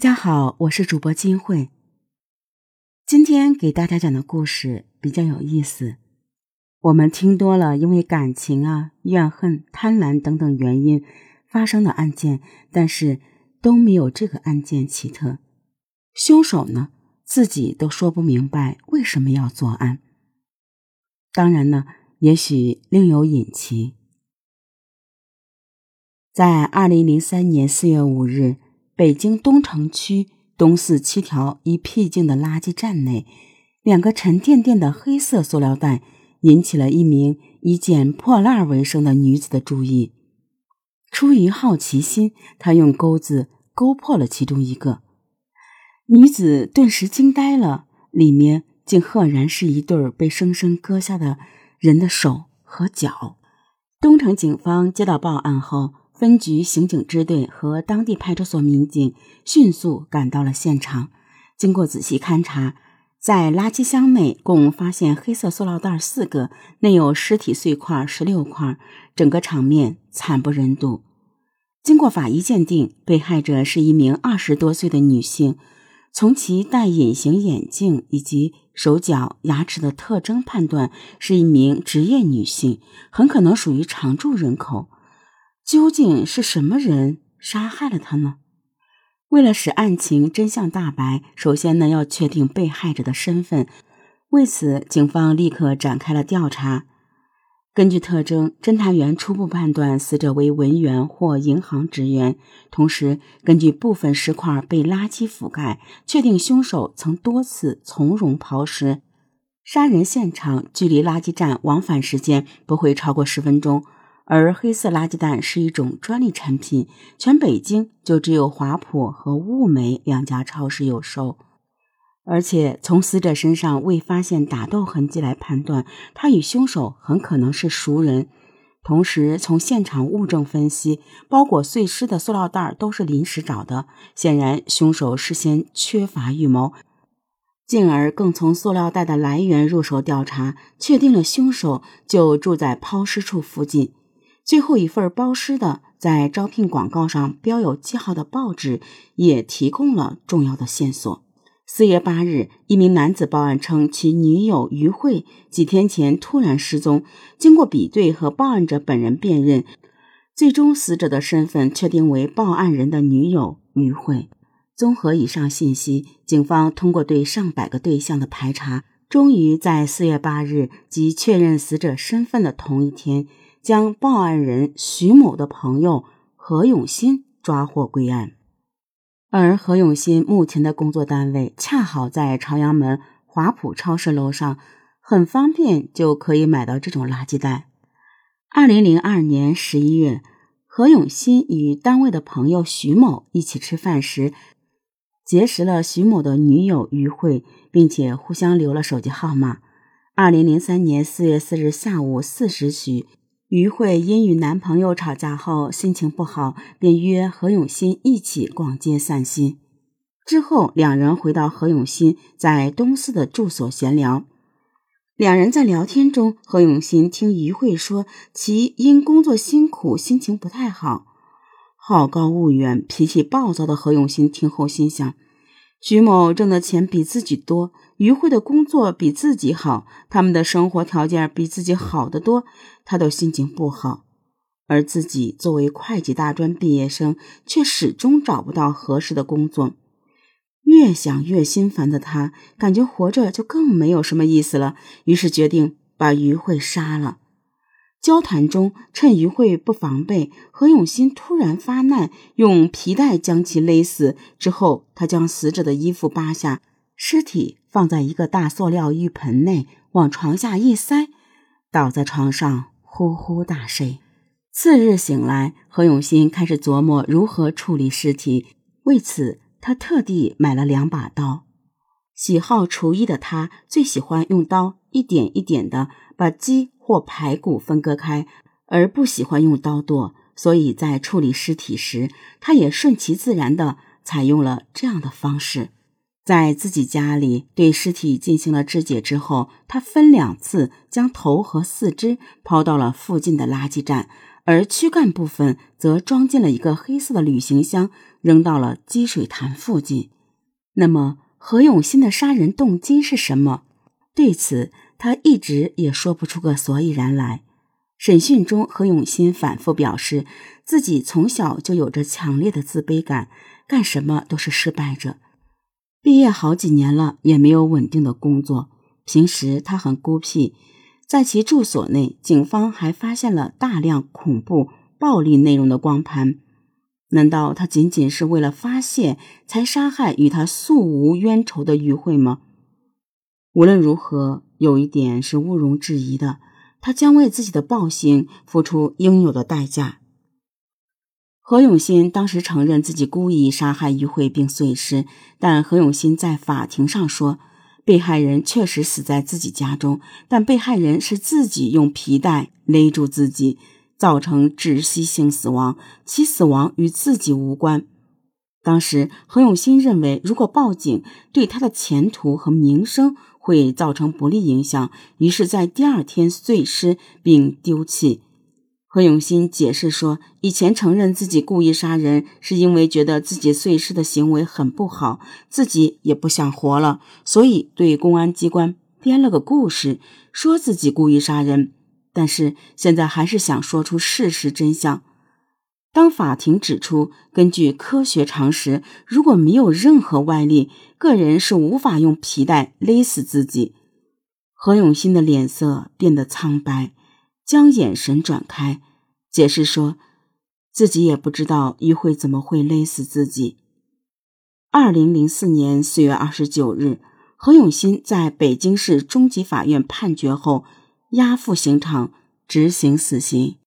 大家好，我是主播金慧。今天给大家讲的故事比较有意思。我们听多了因为感情啊、怨恨、贪婪等等原因发生的案件，但是都没有这个案件奇特。凶手呢，自己都说不明白为什么要作案。当然呢，也许另有隐情。在二零零三年四月五日。北京东城区东四七条一僻静的垃圾站内，两个沉甸甸的黑色塑料袋引起了一名以捡破烂为生的女子的注意。出于好奇心，他用钩子勾破了其中一个，女子顿时惊呆了，里面竟赫然是一对被生生割下的人的手和脚。东城警方接到报案后。分局刑警支队和当地派出所民警迅速赶到了现场。经过仔细勘查，在垃圾箱内共发现黑色塑料袋四个，内有尸体碎块十六块，整个场面惨不忍睹。经过法医鉴定，被害者是一名二十多岁的女性。从其戴隐形眼镜以及手脚、牙齿的特征判断，是一名职业女性，很可能属于常住人口。究竟是什么人杀害了他呢？为了使案情真相大白，首先呢要确定被害者的身份。为此，警方立刻展开了调查。根据特征，侦查员初步判断死者为文员或银行职员。同时，根据部分尸块被垃圾覆盖，确定凶手曾多次从容抛尸。杀人现场距离垃圾站往返时间不会超过十分钟。而黑色垃圾袋是一种专利产品，全北京就只有华普和物美两家超市有售。而且从死者身上未发现打斗痕迹来判断，他与凶手很可能是熟人。同时，从现场物证分析，包裹碎尸的塑料袋都是临时找的，显然凶手事先缺乏预谋。进而更从塑料袋的来源入手调查，确定了凶手就住在抛尸处附近。最后一份包尸的在招聘广告上标有记号的报纸也提供了重要的线索。四月八日，一名男子报案称，其女友于慧几天前突然失踪。经过比对和报案者本人辨认，最终死者的身份确定为报案人的女友于慧。综合以上信息，警方通过对上百个对象的排查，终于在四月八日即确认死者身份的同一天。将报案人徐某的朋友何永新抓获归案，而何永新目前的工作单位恰好在朝阳门华普超市楼上，很方便就可以买到这种垃圾袋。二零零二年十一月，何永新与单位的朋友徐某一起吃饭时，结识了徐某的女友于慧，并且互相留了手机号码。二零零三年四月四日下午四时许。于慧因与男朋友吵架后心情不好，便约何永新一起逛街散心。之后，两人回到何永新在东四的住所闲聊。两人在聊天中，何永新听于慧说，其因工作辛苦，心情不太好。好高骛远、脾气暴躁的何永新听后心想。徐某挣的钱比自己多，于慧的工作比自己好，他们的生活条件比自己好得多，他都心情不好。而自己作为会计大专毕业生，却始终找不到合适的工作，越想越心烦的他，感觉活着就更没有什么意思了，于是决定把于慧杀了。交谈中，趁于慧不防备，何永新突然发难，用皮带将其勒死。之后，他将死者的衣服扒下，尸体放在一个大塑料浴盆内，往床下一塞，倒在床上呼呼大睡。次日醒来，何永新开始琢磨如何处理尸体。为此，他特地买了两把刀。喜好厨艺的他，最喜欢用刀一点一点的把鸡。或排骨分割开，而不喜欢用刀剁，所以在处理尸体时，他也顺其自然地采用了这样的方式。在自己家里对尸体进行了肢解之后，他分两次将头和四肢抛到了附近的垃圾站，而躯干部分则装进了一个黑色的旅行箱，扔到了积水潭附近。那么，何永新的杀人动机是什么？对此，他一直也说不出个所以然来。审讯中，何永新反复表示，自己从小就有着强烈的自卑感，干什么都是失败者。毕业好几年了，也没有稳定的工作。平时他很孤僻。在其住所内，警方还发现了大量恐怖、暴力内容的光盘。难道他仅仅是为了发泄才杀害与他素无冤仇的于慧吗？无论如何，有一点是毋庸置疑的：他将为自己的暴行付出应有的代价。何永新当时承认自己故意杀害于慧并碎尸，但何永新在法庭上说。被害人确实死在自己家中，但被害人是自己用皮带勒住自己，造成窒息性死亡，其死亡与自己无关。当时何永新认为，如果报警，对他的前途和名声会造成不利影响，于是，在第二天碎尸并丢弃。何永新解释说，以前承认自己故意杀人，是因为觉得自己碎尸的行为很不好，自己也不想活了，所以对公安机关编了个故事，说自己故意杀人。但是现在还是想说出事实真相。当法庭指出，根据科学常识，如果没有任何外力，个人是无法用皮带勒死自己。何永新的脸色变得苍白。将眼神转开，解释说，自己也不知道于慧怎么会勒死自己。二零零四年四月二十九日，何永新在北京市中级法院判决后，押赴刑场执行死刑。